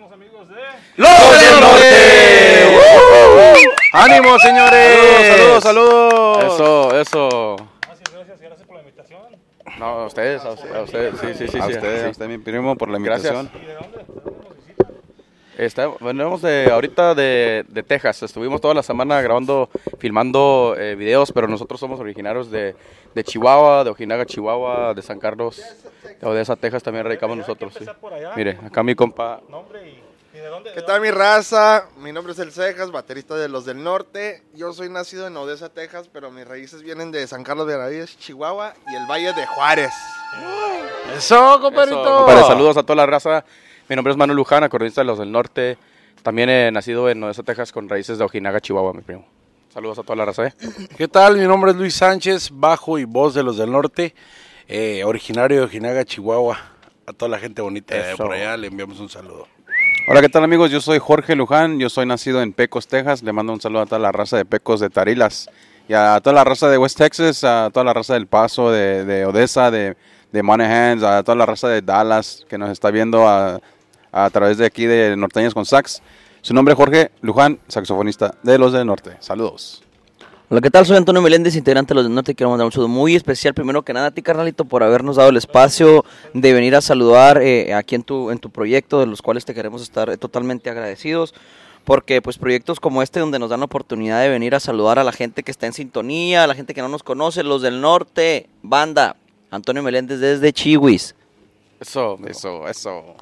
los amigos de... ¡Los del Norte! ¡Ánimo, señores! Saludos, saludos, saludos. Eso, eso. Gracias, gracias, gracias por la invitación. No, a ustedes, a ustedes, a ustedes. Sí, sí, sí. a sí, usted, sí. a usted, mi primo, por la Gracias. invitación. ¿Y de dónde? ¿De dónde nos visitan? Está, venimos de ahorita de, de Texas. Estuvimos toda la semana grabando, filmando eh, videos, pero nosotros somos originarios de, de Chihuahua, de Ojinaga, Chihuahua, de San Carlos, de Odessa, Texas también radicamos nosotros. sí. empezar por allá. Mire, acá mi compa. Nombre y, y de dónde. ¿Qué tal mi raza? Mi nombre es El Cejas, baterista de Los del Norte. Yo soy nacido en Odessa, Texas, pero mis raíces vienen de San Carlos de Benavides, Chihuahua y el Valle de Juárez. Eso, compadrito. Eso, compadre, saludos a toda la raza. Mi nombre es Manuel Luján, acordeonista de los del norte. También he nacido en Odessa, Texas, con raíces de Ojinaga, Chihuahua, mi primo. Saludos a toda la raza, ¿eh? ¿Qué tal? Mi nombre es Luis Sánchez, bajo y voz de los del norte, eh, originario de Ojinaga, Chihuahua. A toda la gente bonita de por allá le enviamos un saludo. Hola, ¿qué tal amigos? Yo soy Jorge Luján, yo soy nacido en Pecos, Texas. Le mando un saludo a toda la raza de Pecos de Tarilas y a toda la raza de West Texas, a toda la raza del Paso, de, de Odessa, de, de Monahans, a toda la raza de Dallas que nos está viendo a, a través de aquí de Norteñas con Sax. Su nombre es Jorge Luján, saxofonista de los del norte. Saludos. Hola, ¿qué tal? Soy Antonio Meléndez, integrante de los del Norte. Quiero mandar un saludo muy especial, primero que nada a ti, carnalito, por habernos dado el espacio de venir a saludar eh, aquí en tu, en tu proyecto, de los cuales te queremos estar eh, totalmente agradecidos. Porque pues proyectos como este donde nos dan la oportunidad de venir a saludar a la gente que está en sintonía, a la gente que no nos conoce, los del norte, banda, Antonio Meléndez desde Chihuis. Eso. Eso, eso.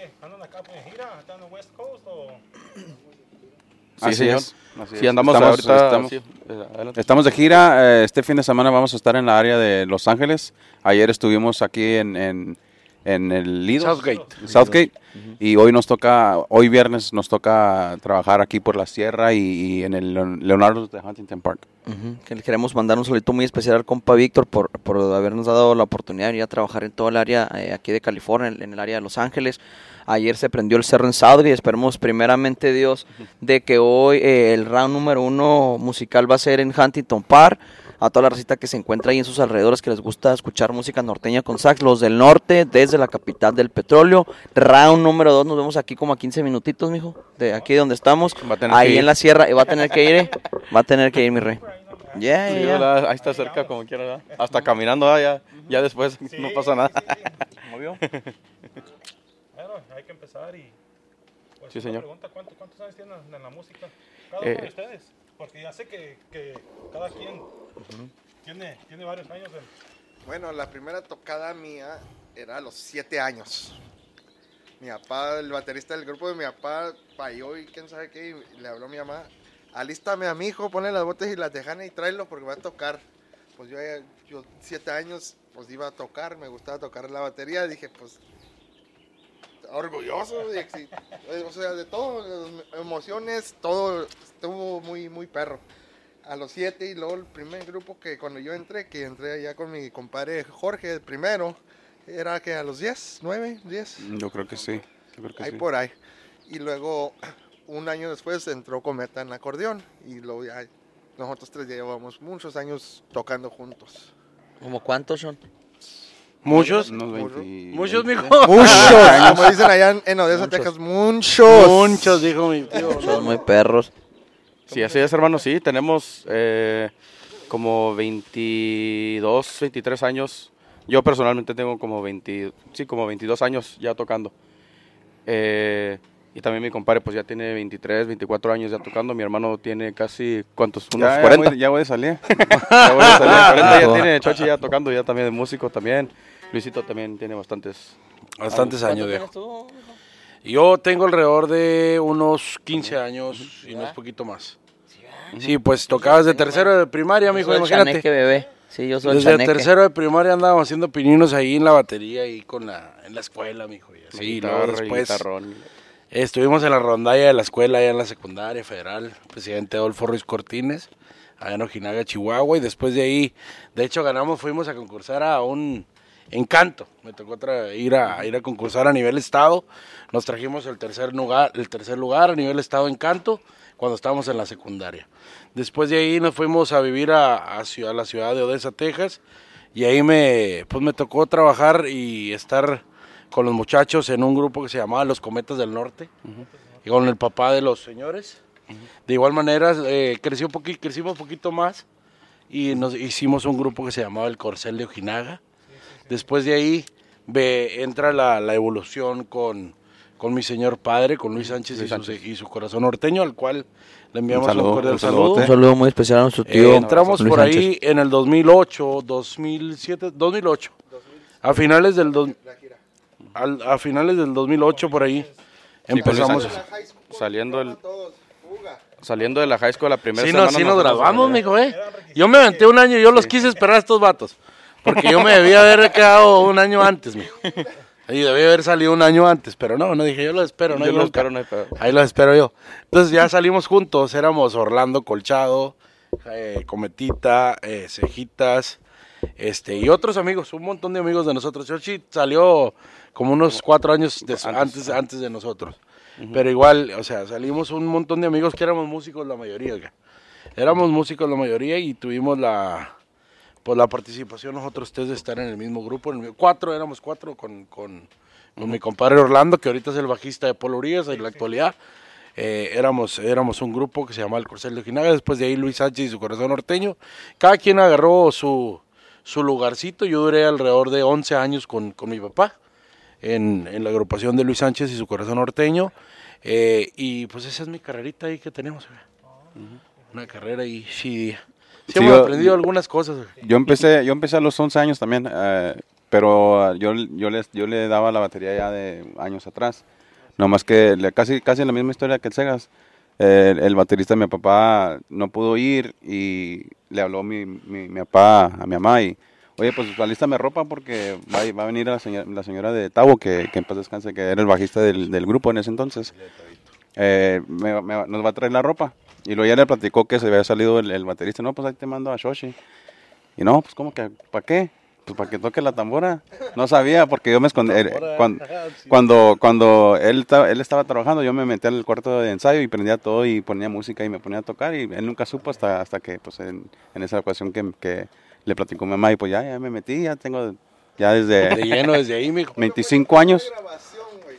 Gracias. ¿Y qué? ¿Andan acá pues, en gira? ¿Están en el West Coast o...? Sí, Así señor. es, así Sí, andamos Estamos- ahorita. estamos- sí, eh. Estamos de gira. eh, Este fin de semana vamos a estar en la área de Los Ángeles. Ayer estuvimos aquí en, en, en el Lido. Southgate. Southgate. Y hoy nos toca, hoy viernes nos toca trabajar aquí por la sierra y, y en el Leon- Leonardo de Huntington Park. Ujú, Que le queremos mandar un solito muy especial al compa Víctor por, por habernos dado la oportunidad de venir a trabajar en todo el área eh, aquí de California, en, en el área de Los Ángeles. Ayer se prendió el cerro en Southgate. Esperemos primeramente Dios de que hoy eh, el round número uno musical va a ser en Huntington Park. A toda la recita que se encuentra ahí en sus alrededores que les gusta escuchar música norteña con sax, los del norte, desde la capital del petróleo. Round número dos, nos vemos aquí como a 15 minutitos, mijo, de aquí donde estamos. Va a tener Ahí que ir. en la sierra, y va a tener que ir, eh. va a tener que ir, mi rey. Ya, Sí. ¿verdad? Ahí está cerca como quiera, ¿verdad? Hasta caminando, ah, ya, ya después no pasa nada. Bueno, hay que empezar y... Pues, Sí, señor. Pregunta, ¿cuántos, ¿Cuántos años tienen en la música? Cada Eh, uno de ustedes. Porque ya sé que, que cada quien tiene, tiene varios años en... Bueno, la primera tocada mía era a los siete años. Mi papá, el baterista del grupo de mi papá, falló y quién sabe qué, y le habló a mi mamá, alístame a mi hijo, ponle las botas y las tejanas y tráelo porque va a tocar. Pues yo, yo siete años, pues iba a tocar, me gustaba tocar la batería, dije, pues, orgulloso, eh, o sea, de todo, las emociones, todo estuvo muy, muy perro a los siete y luego el primer grupo que cuando yo entré, que entré allá con mi compadre Jorge, el primero, era que a los 10, 9, 10, Yo creo que sí. Yo creo que ahí sí. por ahí. Y luego un año después entró Cometa en acordeón y luego ya nosotros tres ya llevamos muchos años tocando juntos. ¿Como cuántos son? ¿Muchos? Unos Mucho. 20 Muchos, 20. mijo. Muchos, como dicen allá en, en Odessa, Texas, muchos. Muchos, dijo mi tío. Son muy perros. Sí, así es, hermano, sí, tenemos eh, como 22, 23 años. Yo personalmente tengo como 20, sí, como 22 años ya tocando. Eh, y también mi compadre pues ya tiene 23, 24 años ya tocando. Mi hermano tiene casi, ¿cuántos? Unos Ya, ya 40. voy- ya voy de salir. Ya voy a salir, 40 ya tiene Chochi ya tocando, ya también de músico también. Luisito también tiene bastantes. Bastantes años, ¿Cuánto viejo. tú? Yo tengo alrededor de unos 15 años y no es poquito más. Sí, pues tocabas de tercero de primaria, mijo, el imagínate. chaneque, bebé. Sí, yo soy el Desde chaneque. tercero de primaria andábamos haciendo pininos ahí en la batería y con la, en la escuela, mijo. Y así, y luego después estuvimos en la rondalla de la escuela, allá en la secundaria federal, presidente Adolfo Ruiz Cortines, allá en Ojinaga, Chihuahua, y después de ahí, de hecho ganamos, fuimos a concursar a un encanto, me tocó ir a ir a concursar a nivel estado, nos trajimos el tercer lugar, el tercer lugar a nivel estado encanto cuando estábamos en la secundaria. Después de ahí nos fuimos a vivir a, la ciudad de Odessa, Texas, y ahí me, pues me tocó trabajar y estar con los muchachos en un grupo que se llamaba Los Cometas del Norte, y con el papá de los señores. De igual manera, eh, creció crecimos un poquito más y nos hicimos un grupo que se llamaba El Corcel de Ojinaga. Después de ahí ve, entra la, la evolución con, con mi señor padre, con Luis Sánchez, y, su, y su corazón norteño, al cual le enviamos un, saludo, cordial un saludo. Un saludo muy especial a nuestro Eh, tío. entramos Luis por Sánchez. ahí en el 2008, 2007, 2008. A finales del dos- al- a finales del 2008 por ahí Luis empezamos. Sánchez. La high school, Saliendo el-. Saliendo de la high school la primera Sí, semana. nos, sí nos graduamos, mijo, eh. Yo me aventé un año y yo los quise esperar a estos vatos. Porque yo me debía haber quedado un año antes, mijo. Y debía haber salido un año antes, pero no, no dije, yo los espero, no Yo hay lo espero, no hay pedo. Ahí los espero yo. Entonces ya salimos juntos, éramos Orlando Colchado, eh, Cometita, eh, Cejitas, este, y otros amigos, un montón de amigos de nosotros. Yoshi salió como unos cuatro años Antes, antes, antes, de nosotros. Pero igual, o sea, salimos un montón de amigos que éramos músicos la mayoría, oiga. Éramos músicos la mayoría y tuvimos la pues la participación nosotros tres de estar en el mismo grupo, en el cuatro, éramos cuatro con, con, con mi compadre Orlando, que ahorita es el bajista de Polo Urias en la actualidad. Eh, éramos, éramos un grupo que se llamaba El Corcel de Ojinaga, después de ahí Luis Sánchez y su corazón norteño. Cada quien agarró su, su lugarcito, yo duré alrededor de 11 años con, con mi papá en, en la agrupación de Luis Sánchez y su corazón norteño. Eh, y pues esa es mi carrerita ahí que tenemos. oiga. Una carrera ahí, sí. Sí, Sí, hemos yo- aprendido algunas cosas. Yo empecé, yo empecé a los 11 años también, eh, pero ah, yo, yo, les, yo le daba la batería ya de años atrás. No más que le- casi, casi la misma historia que el Segas. Eh, el baterista de mi papá no pudo ir y le habló mi, mi, mi papá a mi mamá y, oye, pues alístame ropa porque va, a- va a venir la señora, la señora de Tavo, que, que en paz descanse, que era el bajista del, del grupo en ese entonces. Eh, me- me- nos va a traer la ropa. Y luego ya le platicó que se había salido el, el baterista. No, pues ahí te mando a Shoshi. Y no, pues como que, ¿para qué? Pues para que toque la tambora. No sabía, porque yo me escondí. cuando, cuando, cuando él, ta- él estaba trabajando, yo me metí al cuarto de ensayo y prendía todo y ponía música y me ponía a tocar. Y él nunca supo hasta, hasta que, pues en, en esa ocasión que, que le platicó mi mamá. Y pues ya, ya me metí, ya tengo, ya De desde lleno desde ahí, mijo. 25 años. grabación, güey?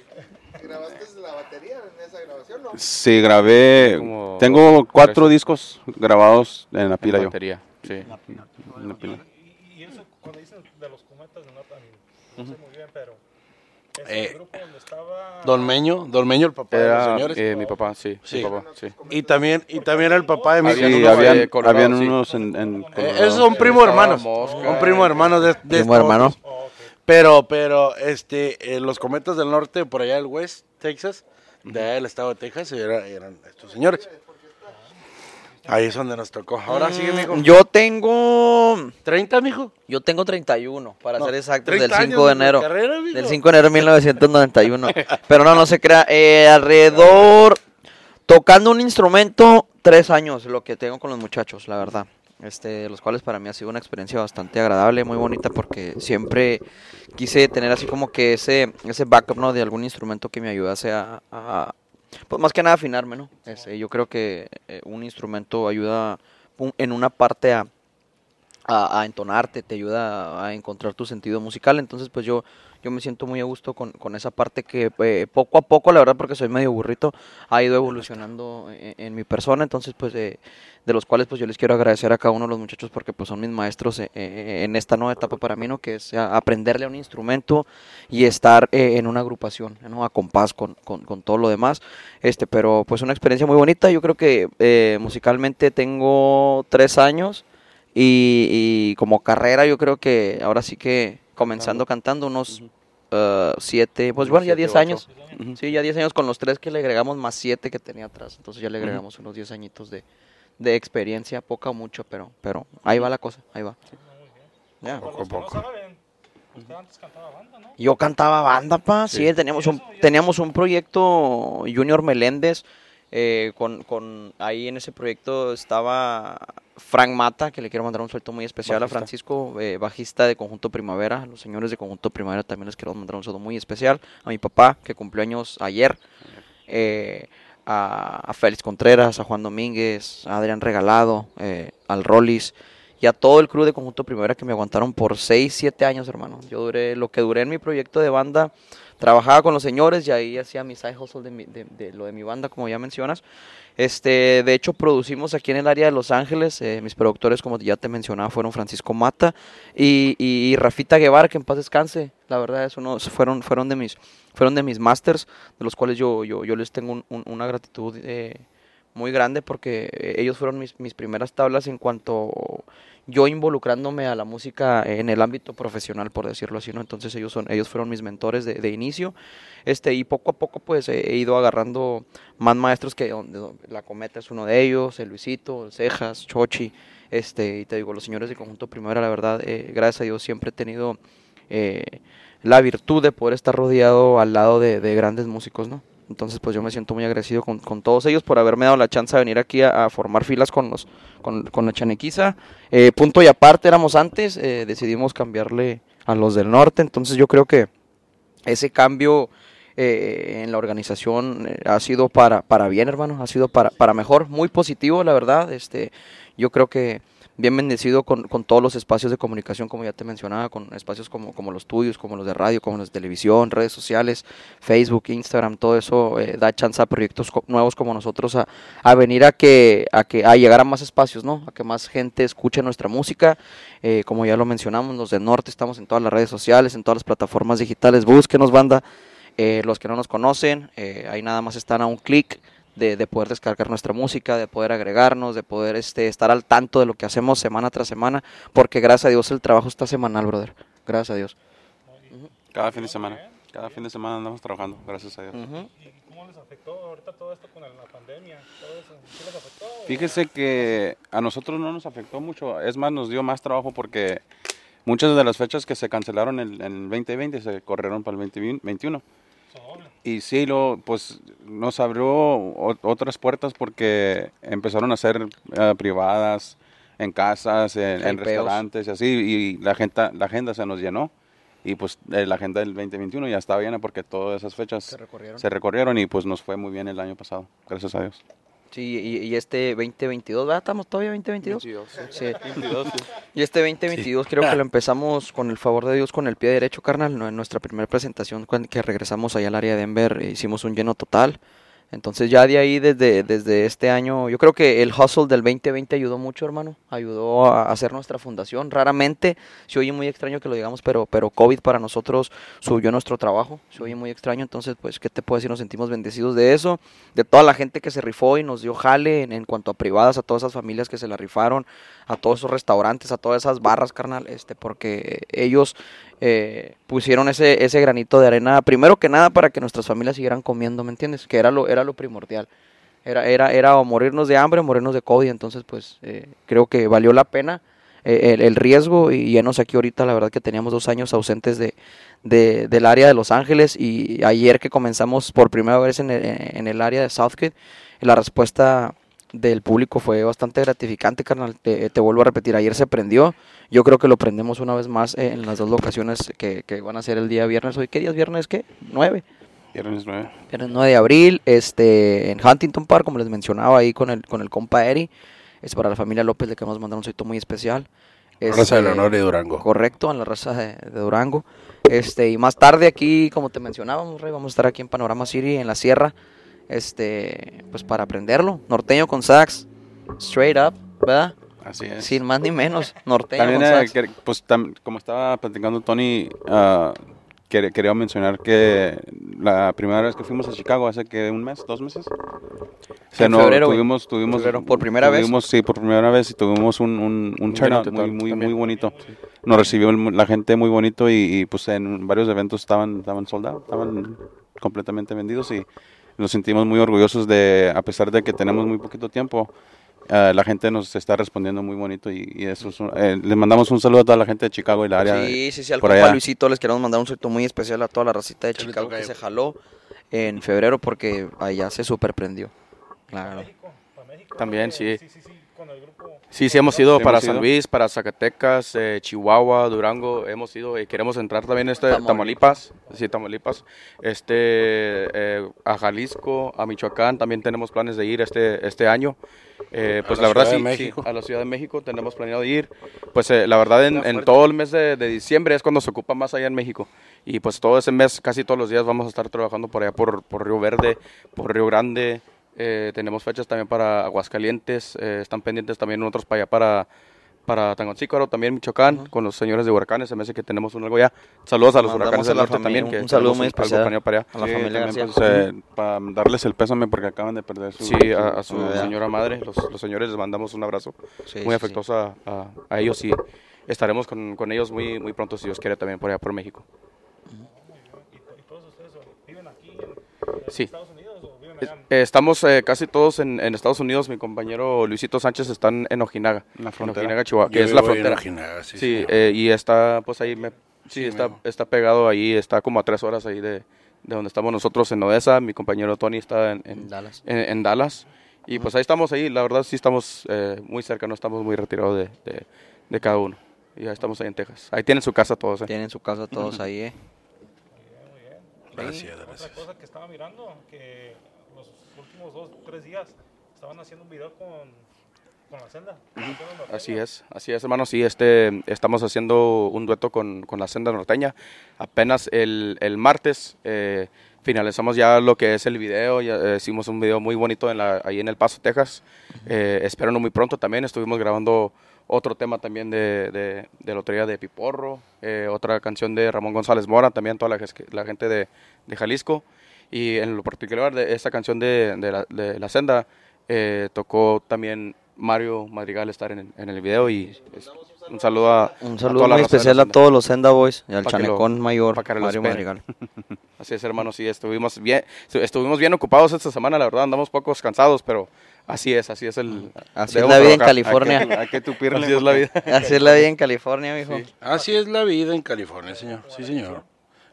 ¿Grabaste la batería en esa grabación, no? Sí, grabé. Como Tengo dos, cuatro tres. discos grabados en la En pila yo. batería, sí. En la pila. Y, y eso, cuando dicen de los cometas Nota, no sé muy bien, pero. ¿Es Eh, el grupo donde estaba. Don Meño, Don Meño, el papá de los Era señores. eh, mi papá, sí. Sí. Mi papá, sí. y también, y también el papá de mi Había Sí, unos habían, de Colorado, habían sí. unos en... en Eh, son primos Estaba hermanos. Mosca. Son primos hermanos de, de Primo hermano. otros. Pero, pero, este, eh, los cometas del norte, por allá del West, Texas, del estado de Texas, era- eran estos señores. Ahí es donde nos tocó. Ahora sigue, mijo. Mm, Yo tengo. ¿30, mijo? Yo tengo 31, para No, ser exactos, 30 del 5 años de de enero. carrera, del 5 de enero de 1991. Pero no, no se crea. eh, alrededor, tocando un instrumento, tres años, lo que tengo con los muchachos, la verdad. Este, los cuales para mí ha sido una experiencia bastante agradable, muy bonita, porque siempre quise tener así como que ese, ese backup, ¿no? De algún instrumento que me ayudase a, a- pues más que nada afinarme, ¿no? Este, yo creo que eh, un instrumento ayuda en una parte a, a entonarte, te ayuda a encontrar tu sentido musical. Entonces, pues yo, yo me siento muy a gusto con, con esa parte que eh, poco a poco, la verdad, porque soy medio burrito, ha ido evolucionando en, en mi persona. Entonces, pues eh, de los cuales pues yo les quiero agradecer a cada uno de los muchachos porque pues son mis maestros eh, eh, en esta nueva etapa para mí, ¿no? Que es aprenderle a un instrumento y estar eh, en una agrupación, ¿no? A compás con, con, con todo lo demás. Este, pero pues una experiencia muy bonita. Yo creo que eh, musicalmente tengo tres años y, y como carrera yo creo que ahora sí que comenzando cantando unos eh, siete, pues bueno, ya Siete, diez ocho. años. Sí, ya 10 años con los tres que le agregamos más 7 que tenía atrás. Entonces ya le agregamos unos 10 añitos de, de experiencia, poca o mucho, pero, pero ahí va la cosa, ahí va. Ya. Usted antes cantaba banda, ¿no? Yo cantaba banda, pa, sí, teníamos, un, teníamos un proyecto Junior Meléndez, eh, con, con, ahí en ese proyecto estaba Frank Mata, que le quiero mandar un sueldo muy especial Bajista. a Francisco, eh, bajista de Conjunto Primavera, a los señores de Conjunto Primavera también les quiero mandar un saludo muy especial, a mi papá, que cumplió años ayer, eh, a, a Félix Contreras, a Juan Domínguez, a Adrián Regalado, eh, al Rollis y a todo el crew de Conjunto Primavera que me aguantaron por 6, 7 años, hermano. Yo duré, lo que duré en mi proyecto de banda, trabajaba con los señores y ahí hacía mi side hustle de, mi- de- lo de mi banda, como ya mencionas. Este, de hecho, producimos aquí en el área de Los Ángeles. eh, mis productores, como ya te mencionaba, fueron Francisco Mata y, y Rafita Guevara, que en paz descanse. La verdad, es uno, fueron, fueron de mis, fueron de mis masters, de los cuales yo, yo, yo les tengo un- una gratitud eh, muy grande porque eh, ellos fueron mis, mis primeras tablas en cuanto yo involucrándome a la música en el ámbito profesional, por decirlo así, ¿no? Entonces ellos son, ellos fueron mis mentores de, de inicio, este, y poco a poco pues he, ido agarrando más maestros que donde, la cometa es uno de ellos, el Luisito, el Cejas, Chochi, este, y te digo, los señores de Conjunto Primera, la verdad, eh, gracias a Dios siempre he tenido eh, la virtud de poder estar rodeado al lado de, de grandes músicos, ¿no? Entonces, pues yo me siento muy agradecido con, con todos ellos por haberme dado la chance de venir aquí a, formar filas con los con, con la chanequiza. Eh, punto y aparte éramos antes, eh, decidimos cambiarle a los del norte, entonces yo creo que ese cambio eh, en la organización eh, ha sido para, para bien, hermano, ha sido para, para mejor, muy positivo, la verdad. Este, yo creo que bien bendecido con, con todos los espacios de comunicación, como ya te mencionaba, con espacios como, como los tuyos, como los de radio, como los de televisión, redes sociales, Facebook, Instagram, todo eso eh, da chance a proyectos co- nuevos como nosotros a, a venir a que, a que a llegar a más espacios, ¿no? A que más gente escuche nuestra música. Eh, como ya lo mencionamos, los del norte estamos en todas las redes sociales, en todas las plataformas digitales. Búsquenos, banda. Eh, los que no nos conocen, eh, ahí nada más están a un clic de, de poder descargar nuestra música, de poder agregarnos, de poder este, estar al tanto de lo que hacemos semana tras semana, porque gracias a Dios el trabajo está semanal, brother. Gracias a Dios. Cada fin de semana. Cada fin de semana andamos trabajando, gracias a Dios. Ujú. ¿Y cómo les afectó ahorita todo esto con la pandemia? Todo eso? ¿Sí les afectó? Fíjese que a nosotros no nos afectó mucho, es más, nos dio más trabajo porque muchas de las fechas que se cancelaron en, en el 2020 se corrieron para el 2021. Y sí, lo, pues nos abrió o- otras puertas porque empezaron a ser eh, privadas, en casas, en, restaurantes y así, y la, gente, la agenda se nos llenó. Y pues eh, la agenda del 2021 ya estaba llena porque todas esas fechas Se recorrieron. se recorrieron y pues nos fue muy bien el año pasado, gracias a Dios. Sí, y, y este 2022, ¿verdad? ¿Estamos todavía 2022? Sí. Y este 2022 creo que lo empezamos con el favor de Dios con el pie derecho, carnal. No, En nuestra primera presentación cuando que regresamos allá al área de Denver eh, hicimos un lleno total. Entonces ya de ahí desde, desde este año, yo creo que el hustle del 2020 ayudó mucho, hermano. Ayudó a hacer nuestra fundación. Raramente, se oye muy extraño que lo digamos, pero, pero COVID para nosotros subió nuestro trabajo. Se oye muy extraño, entonces pues, ¿qué te puedo decir? Nos sentimos bendecidos de eso. De toda la gente que se rifó y nos dio jale en, en cuanto a privadas, a todas esas familias que se la rifaron, a todos esos restaurantes, a todas esas barras, carnal, este, porque ellos eh, pusieron ese, ese granito de arena, primero que nada para que nuestras familias siguieran comiendo, ¿me entiendes? Que era lo, era lo primordial. Era, era, era o morirnos de hambre o morirnos de COVID, entonces pues eh, creo que valió la pena eh, el, riesgo y llenos aquí ahorita, la verdad que teníamos dos años ausentes de, de- del área de Los Ángeles y ayer que comenzamos por primera vez en el, en el área de Southgate, la respuesta del público fue bastante gratificante, carnal. Te, te vuelvo a repetir, ayer se prendió. Yo creo que lo prendemos una vez más eh, en las dos locaciones que, que van a ser el día viernes. Hoy, ¿qué día es viernes? ¿Qué? ¿Nueve? Viernes 9. Viernes 9 de abril, este, en Huntington Park, como les mencionaba ahí con el, con el compa Eri. Es para la familia López, le queremos mandar un saludo muy especial. Raza del Este, Honor y Durango. Correcto, en la raza de, de Durango. Este, y más tarde aquí, como te mencionábamos, Rey, vamos a estar aquí en Panorama City, en la sierra, este, pues para aprenderlo. Norteño con sax, straight up, ¿verdad? Así es. Sin más ni menos, norteño También, con eh, sax. que- pues, tam- como estaba platicando Tony, quer- quería mencionar que la primera vez que fuimos a Chicago, hace que un mes, dos meses, o En febrero, tuvimos, tuvimos, Febrero, por primera vez. Sí, por primera vez y tuvimos un, un, un turnout muy, muy, muy bonito. Nos recibió el- la gente muy bonito y, y, pues en varios eventos estaban, estaban soldados, estaban completamente vendidos y nos sentimos muy orgullosos de, a pesar de que tenemos muy poquito tiempo, eh, la gente nos está respondiendo muy bonito y, y eso es un- eh, les mandamos un saludo a toda la gente de Chicago y la área. de- Sí, sí, sí, al por compa allá. Luisito les queremos mandar un saludo muy especial a toda la racita de Chicago que se jaló en febrero porque allá se superprendió. Claro. México, para México. También, sí. Sí, sí, sí, con el grupo. Sí, sí hemos ido Sí, para hemos San ido. Luis, para Zacatecas, eh, Chihuahua, Durango, hemos ido y queremos entrar también este Tamaulipas, sí, Tamaulipas, este eh, a Jalisco, a Michoacán, también tenemos planes de ir este este año. Eh, pues la la, verdad sí, sí, a la Ciudad de México tenemos planeado ir. Pues eh, la verdad en, en todo el mes de, de diciembre es cuando se ocupa más allá en México. Y pues todo ese mes, casi todos los días vamos a estar trabajando por allá por, por Río Verde, por Río Grande. Eh, tenemos fechas también para Aguascalientes, eh, están pendientes también otros para allá para, para Tangancícaro, también Michoacán, con los señores de huracanes, se me hace que tenemos un algo ya. Saludos a los Mandamos huracanes del norte familia también. un que saludo tenemos muy algo especial. planeado para allá. A la Sí, familia también, pues, eh, para darles el pésame porque acaban de perder su... Sí, a, a su señora madre, los, los señores les mandamos un abrazo Sí, muy sí, afectuoso a, a- a ellos y estaremos con, con ellos muy, muy pronto, si Dios quiere, también por allá por México. ¿Y, y todos ustedes viven aquí en, en Sí. Estados estamos eh, casi todos en, en Estados Unidos. Mi compañero Luisito Sánchez está en, en Ojinaga, En la frontera. Ojinaga, Chihuahua, que es la en frontera. Ojinaga, sí, Sí, eh, y está pues ahí, me, sí, Sí, está, está pegado ahí, está como a tres horas ahí de, de donde estamos nosotros en Odessa. Mi compañero Tony está en, en- En Dallas. en- en Dallas. Y pues ahí estamos ahí, la verdad sí estamos eh, muy cerca, no estamos muy retirados de, de- de cada uno. Y ahí estamos ahí en Texas. Ahí tienen su casa todos. eh. Tienen su casa todos ahí, ¿eh? Gracias, Otra gracias. cosa que estaba mirando, que los últimos dos, tres días estaban haciendo un video con, con la senda. Haciendo norteña. Así es, así es, hermano. Sí, este, estamos haciendo un dueto con, con la senda norteña. Apenas el, el martes eh, finalizamos ya lo que es el video. Ya, eh, hicimos un video muy bonito en la, ahí en El Paso, Texas. Eh, espérenlo muy pronto también. Estuvimos grabando otro tema también de, de, de Lotería de Piporro, eh, otra canción de Ramón González Mora, también toda la, la gente de, de Jalisco. Y en lo particular de esta canción de, de la, de La Senda, eh, tocó también Mario Madrigal estar en, en el video y es- un saludo a Un a saludo la muy especial a todos los Senda Boys y al Pa' que lo- Chanecón Mayor, Mario. Madrigal. Así es, hermano, sí, estuvimos bien, estu- estuvimos bien ocupados esta semana, la verdad, andamos pocos cansados, pero así es, así es el... Así es la vida en. California. Hay que, hay que tupirle. Así es la vida. Así es la vida en California, mijo. Así es la vida en California, señor. Sí, señor.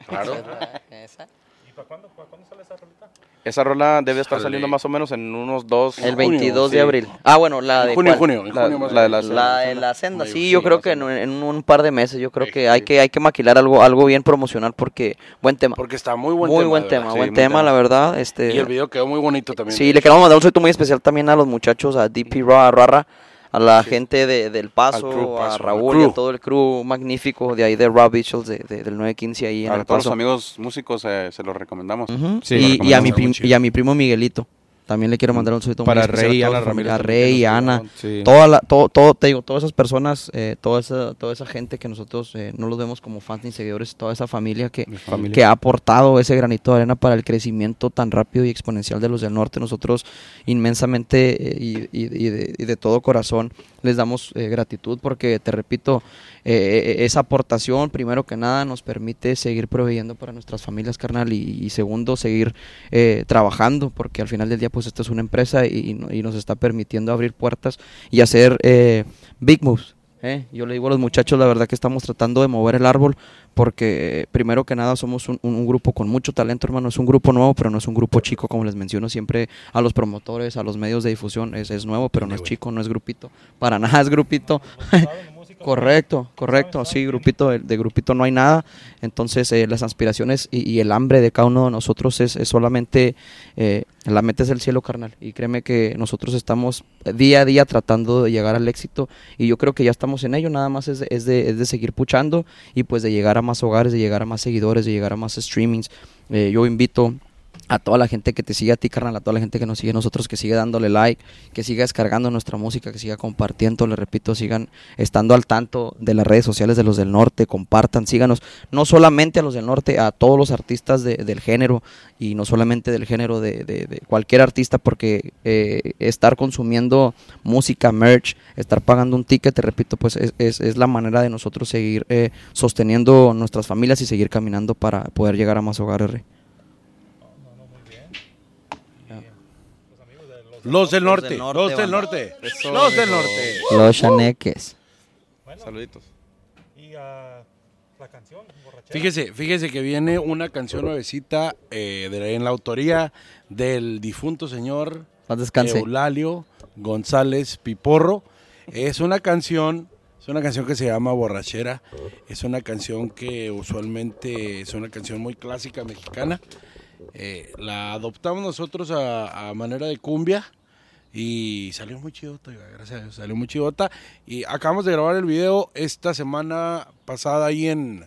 Claro. ¿Y para cuándo, para cuándo sale esa rolita? Esa rola debe estar saliendo más o menos en unos dos... El junio, 22 de sí. abril. Ah, bueno, la de junio, junio, en La- junio más la de la- La de la senda, sí, sí, yo creo que en, un par de meses, yo creo Sí, que sí. hay que hay que maquilar algo algo bien promocional porque buen tema. Porque está muy buen muy tema. buen tema, buen muy tema, tema. la verdad, este Y el video quedó muy bonito también. Sí, le queremos mandar un saludo muy especial también a los muchachos, a DP Ra, Rara, a la gente de, del Paso, crew a Paso, Raúl y a todo el crew magnífico de ahí de Rob Mitchell de, de- del 915 ahí en A el todos los amigos músicos eh, se los recomendamos. Sí, lo y, y a recomendamos. mi y a mi primo Miguelito. También le quiero mandar un saludo Para muy Rey y Ana Ramírez A Rey Ana. Sí. Toda la, todo, todo, te digo, todas esas personas, eh, toda, esa, toda esa gente que nosotros eh, no los vemos como fans ni seguidores, toda esa familia que, familia. que ha aportado ese granito de arena para el crecimiento tan rápido y exponencial de los del norte. Nosotros inmensamente eh, y, y- y de, y de todo corazón les damos eh, gratitud porque, te repito, esa aportación, primero que nada, nos permite seguir proveyendo para nuestras familias, carnal, y, y segundo, seguir eh, trabajando, porque al final del día, pues, esta es una empresa y, y no- y nos está permitiendo abrir puertas y hacer eh, big moves. ¿eh? Yo le digo a los muchachos, la verdad que estamos tratando de mover el árbol porque eh, primero que nada somos un, un- un grupo con mucho talento, hermano. Es un grupo nuevo, pero no es un grupo chico, como les menciono siempre a los promotores, a los medios de difusión. Es, es nuevo, pero no es chico, no es grupito. Para nada es grupito. Correcto, correcto, sí, grupito, de, de grupito no hay nada, entonces eh, las aspiraciones y, y el hambre de cada uno de nosotros es, es solamente, eh, la meta es el cielo carnal, y créeme que nosotros estamos día a día tratando de llegar al éxito, y yo creo que ya estamos en ello, nada más es de, es de, es de seguir puchando, y pues de llegar a más hogares, de llegar a más seguidores, de llegar a más streamings, Eh, yo invito a toda la gente que te sigue a ti, carnal, a toda la gente que nos sigue a nosotros, que sigue dándole like, que siga descargando nuestra música, que siga compartiendo, le repito, sigan estando al tanto de las redes sociales de los del norte, compartan, síganos, no solamente a los del norte, a todos los artistas de- del género y no solamente del género de, de- cualquier artista, porque eh, estar consumiendo música, merch, estar pagando un ticket, te repito, pues es, es- es la manera de nosotros seguir eh, sosteniendo nuestras familias y seguir caminando para poder llegar a más hogares. Los del norte, los del norte, los del norte. Los chaneques. Bueno, Saluditos. y ah, la canción, borrachera. Fíjese, fíjese que viene una canción nuevecita eh, de, en la autoría del difunto señor. Eulalio González Piporro. Es una canción, es una canción que se llama Borrachera. Es una canción que usualmente es una canción muy clásica mexicana. Eh, la adoptamos nosotros a, a manera de cumbia y salió muy chidota, gracias a Dios, salió muy chidota. Y acabamos de grabar el video esta semana pasada ahí en,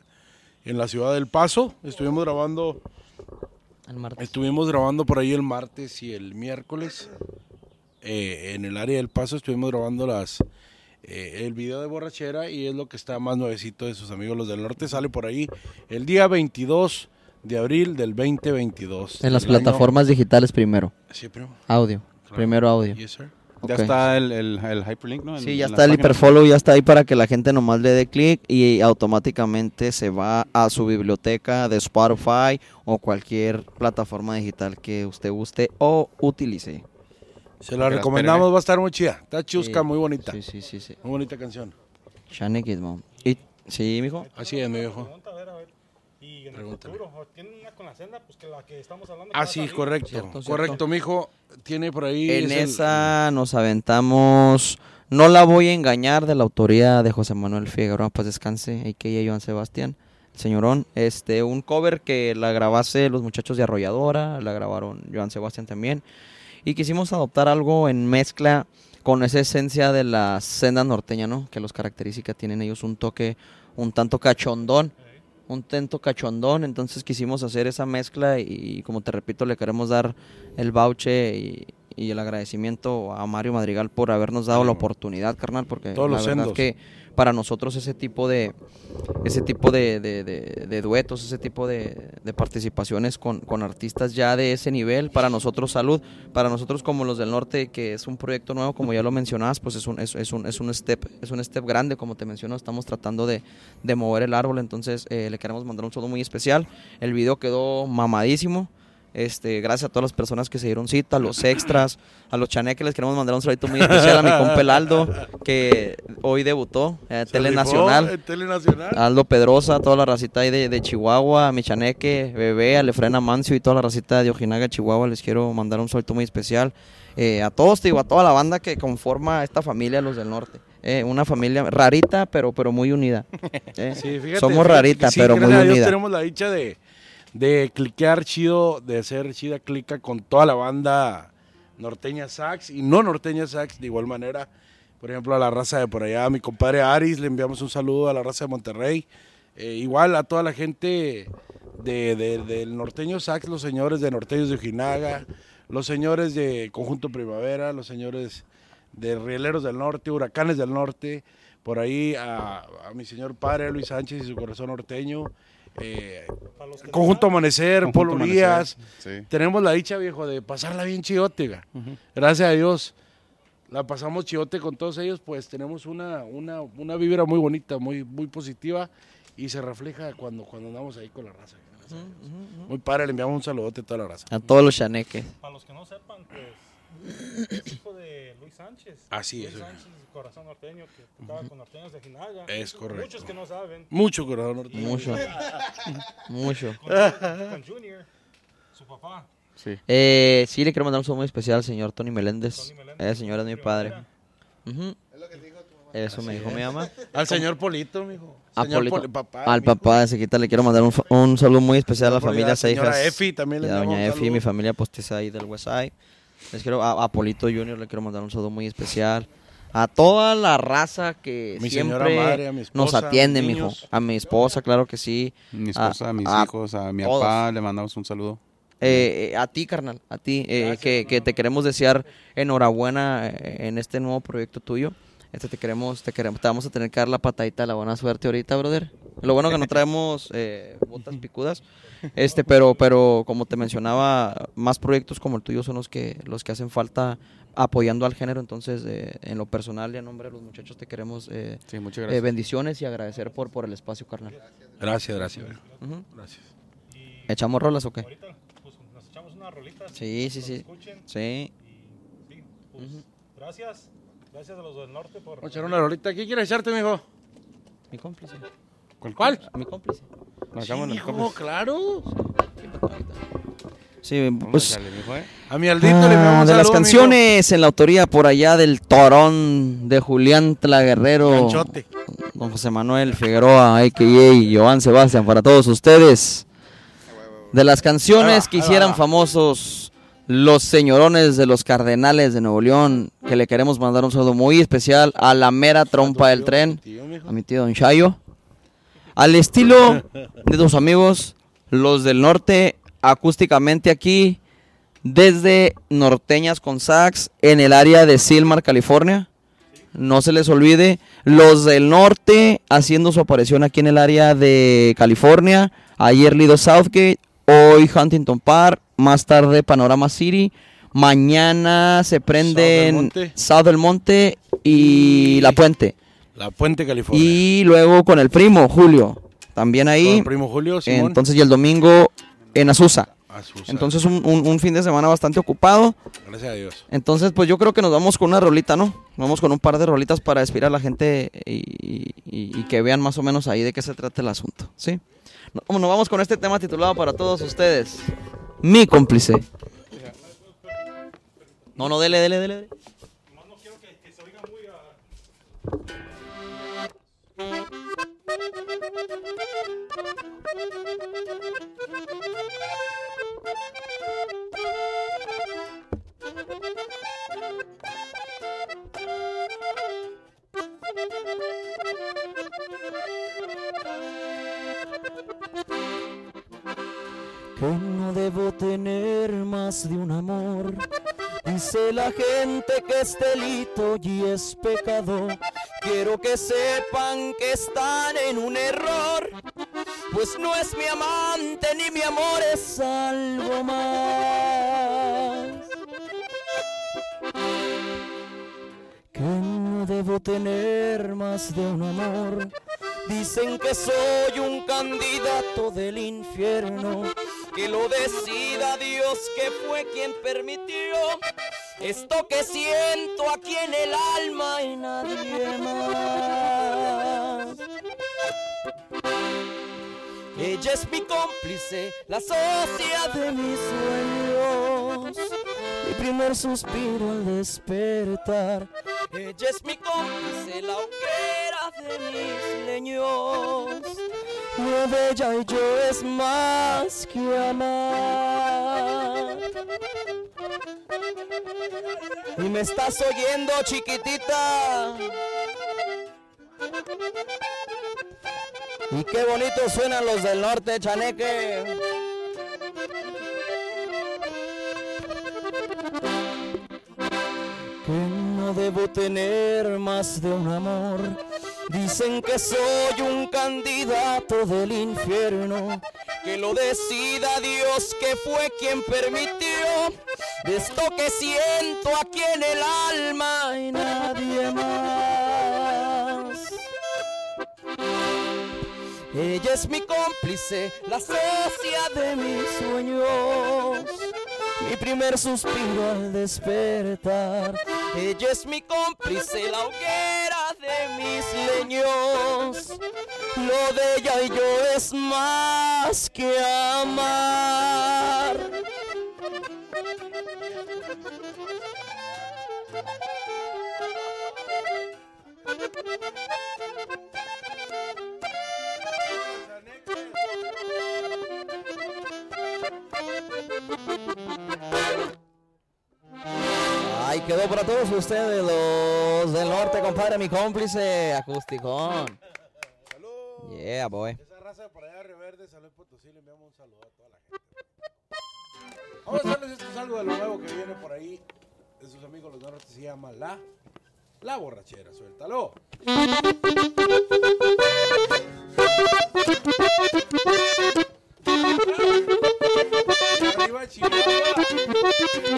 en la ciudad del Paso. Estuvimos grabando El martes. Estuvimos grabando por ahí el martes y el miércoles. Eh, en el área del paso estuvimos grabando las eh, el video de borrachera y es lo que está más nuevecito de sus amigos los del norte. Sale por ahí el día 22 de abril del 2022. En las año- plataformas digitales primero. Sí, primo. Audio. Claro. Primero audio. Yes, sir. Ya está el, el, el hyperlink, ¿no? En- Sí, ya está el hiperfollow, ya está ahí para que la gente nomás le dé clic y automáticamente se va a su biblioteca de Spotify o cualquier plataforma digital que usted guste o utilice. Se la recomendamos, va a estar muy chida. Está chusca, Sí, muy bonita. Sí, sí, sí, sí. Muy bonita canción. Gizmo. Y, sí, mijo. Así es, mi viejo. Pregunta, a ver, a ver. Y en el Pregúntale. futuro, ¿tienen una con la senda? Pues que la que estamos hablando. que Ah, sí, salir. correcto. Cierto, cierto. correcto, mijo. Tiene por ahí. En es el- esa nos aventamos. No la voy a engañar de la autoría de José Manuel Figueroa, pues descanse, a.k.a. Joan Sebastián, el señorón. Este, un cover que la grabase los muchachos de Arrolladora, la grabaron Joan Sebastián también. Y quisimos adoptar algo en mezcla con esa esencia de la senda norteña, ¿no? Que los características tienen ellos un toque un tanto cachondón un tanto cachondón, entonces quisimos hacer esa mezcla y, como te repito le queremos dar el vouche y, y el agradecimiento a Mario Madrigal por habernos dado la oportunidad, carnal, porque Todos la los verdad sendos. que para nosotros ese tipo de ese tipo de, de- de- de duetos, ese tipo de, participaciones con, con artistas ya de ese nivel, para nosotros salud, para nosotros como los del norte, que es un proyecto nuevo, como ya lo mencionabas, pues es un, es, es un, es un step, es un step grande, como te menciono, estamos tratando de, de mover el árbol, entonces eh, le queremos mandar un saludo muy especial. El video quedó mamadísimo. Este, gracias a todas las personas que se dieron cita, a los extras, a los chaneques les queremos mandar un saludito muy especial a mi compa el Aldo, que hoy debutó en Se Tele rifó Nacional. en Tele Nacional. Aldo Pedrosa, toda la racita ahí de, de Chihuahua, a mi chaneque, bebé, a Lefrena Mancio y toda la racita de Ojinaga, Chihuahua, les quiero mandar un saludo muy especial. Eh, a todos, digo, a toda la banda que conforma esta familia, los del norte. Eh, una familia rarita, pero, pero muy unida. Eh, Sí, fíjate, Somos rarita, sí, pero muy Dios unida. tenemos la dicha de, de cliquear chido, de hacer chida clica con toda la banda norteña sax y no norteña sax de igual manera. Por ejemplo, a la raza de por allá, a mi compadre Aris, le enviamos un saludo a la raza de Monterrey. Eh, igual a toda la gente de, de- del norteño sax, los señores de Norteños de Ojinaga, los señores de Conjunto Primavera, los señores de Rieleros del Norte, Huracanes del Norte, por ahí a mi señor padre Luis Sánchez y su corazón norteño, eh, Conjunto saben, Amanecer, Conjunto Polo Amanecer, Díaz. Sí. Tenemos la dicha, viejo, de pasarla bien chidote, ga. Gracias a Dios. La pasamos chidote con todos ellos, pues tenemos una, una, una vibra muy bonita, muy, muy positiva y se refleja cuando, cuando andamos ahí con la raza. gracias a Dios. Muy padre, le enviamos un saludote a toda la raza. A todos los chaneques. Para los que no sepan, pues es hijo de Luis Sánchez. Así es, Luis oiga. Sánchez, corazón norteño, que tocaba con norteños de Jinaga. Es correcto. Muchos que no saben. Mucho corazón norteño. Mucho. Mucho. Con, con Junior, su papá. Sí. Eh, sí, le quiero mandar un saludo muy especial al señor Tony Meléndez. Tony Meléndez, Ese señor es mi padre. Eso me dijo mi mamá. Al señor Polito, mijo. A Señor Polito. Poli- papá, Al papá de Sequita le quiero mandar un, fa- un saludo muy especial a la familia Seijas. Efi también y le a doña un Efi, saludo. mi familia postiza ahí del West Side. Les quiero, a, a Polito Junior le quiero mandar un saludo muy especial. A toda la raza que Mi señora siempre madre, a mi nos esposa, atiende, mis mijo. A mi esposa, claro que sí. Mi A- esposa, a mis a hijos, a mi todos. papá, le mandamos un saludo. Eh, eh, a ti, carnal, a ti, eh, que, que te queremos desear enhorabuena eh, en este nuevo proyecto tuyo. Este te queremos, te queremos, te vamos a tener que dar la patadita de la buena suerte ahorita, brother. Lo bueno que no traemos eh, botas picudas, este, pero, pero como te mencionaba, más proyectos como el tuyo son los que, los que hacen falta apoyando al género. Entonces, eh, en lo personal y a nombre de los muchachos te queremos eh, Sí, muchas eh, bendiciones y agradecer por, por el espacio, carnal. Gracias, gracias. Gracias. ¿Echamos rolas o qué? Ahorita pues, nos echamos una rolita. Sí, sí, sí. Escuchen Sí. y sí, pues, gracias. Gracias a los del norte por. Vamos a echar una rolita. ¿Qué quieres echarte, mijo? Mi cómplice. ¿Cuál? ¿Cuál? Mi cómplice. Marcamos Sí, mijo, claro. Sí, pues... ¿eh? A mi Aldito le Ah, de un las saludo, canciones en la autoría por allá del Torón de Julián Tlaguerrero. Ganchote. don José Manuel Figueroa, a.k.a. Joan Sebastián, para todos ustedes. De las canciones que hicieran famosos los señorones de los Cardenales de Nuevo León, que le queremos mandar un saludo muy especial a la mera trompa del tren, a mi tío Don Chayo. Al estilo de tus amigos, los del norte, acústicamente aquí, desde Norteñas con Sax, en el área de Silmar, California. No se les olvide, los del norte haciendo su aparición aquí en el área de California. Ayer Lido Southgate, hoy Huntington Park, más tarde Panorama City. Mañana se prenden Monte. South del Monte y Y- La Puente. La Puente, California. Y luego con el primo, Julio. También Con ahí. el primo Julio, Simón. Entonces, y el domingo en Azusa. Azusa. Entonces, un, un- un fin de semana bastante ocupado. Gracias a Dios. Entonces, pues yo creo que nos vamos con una rolita, ¿no? Vamos con un par de rolitas para despedir a la gente y, y- y que vean más o menos ahí de qué se trata el asunto, ¿sí? No- Nos vamos con este tema titulado para todos ustedes. Mi cómplice. No, no, dele, dele, dele. dele. Que no debo tener más de un amor. Dice la gente que es delito y es pecado. Quiero que sepan que están en un error. Pues no es mi amante ni mi amor es algo más. Que no debo tener más de un amor. Dicen que soy un candidato del infierno, que lo decida Dios que fue quien permitió esto que siento aquí en el alma y nadie más. Ella es mi cómplice, la socia de mis sueños, mi primer suspiro al despertar. Ella es mi cómplice, la hoguera de mis leños. Lo de ella y yo es más que amar. Y me estás oyendo, chiquitita. Y qué bonito suenan los del norte, chaneque. Que no debo tener más de un amor. Dicen que soy un candidato del infierno. Que lo decida Dios que fue quien permitió esto que siento aquí en el alma y nadie más. Ella es mi cómplice, la socia de mis sueños, mi primer suspiro al despertar. Ella es mi cómplice, la hoguera de mis leños. Lo de ella y yo es más que amar. Ay, quedó para todos ustedes, los del norte, compadre, mi cómplice acústicón. Yeah, boy. Esa raza de por allá de Reverde, San Luis Potosí, le enviamos un saludo a toda la gente. Vamos a hacerles esto algo de lo nuevo que viene por ahí. De sus amigos los norte se llama La La Borrachera. Suéltalo. Arriba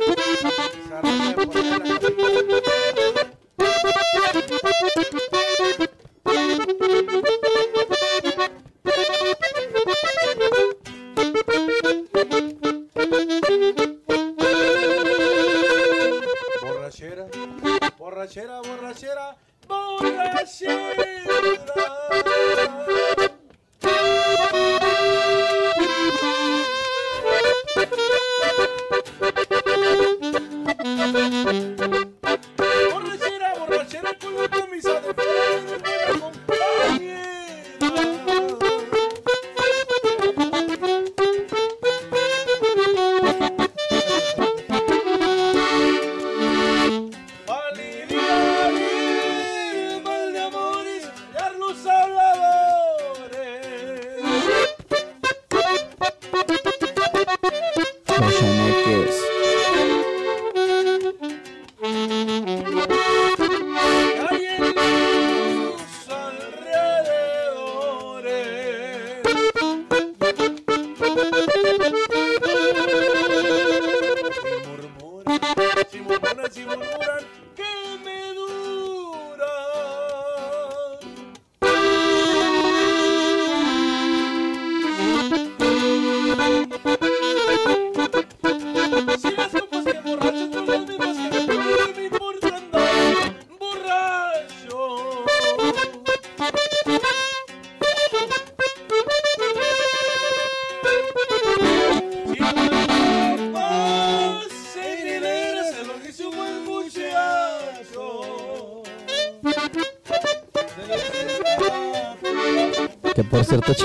Yes.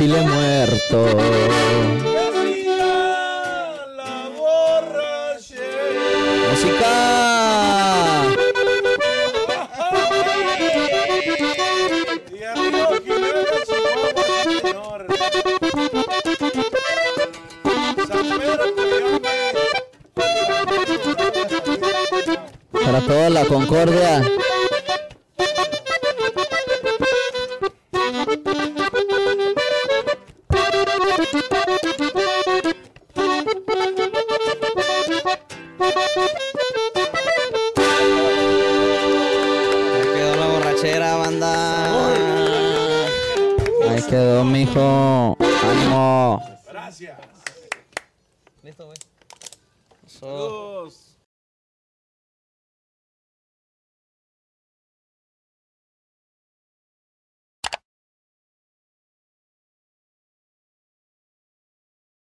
Muerto. ¡Música! Para toda la concordia.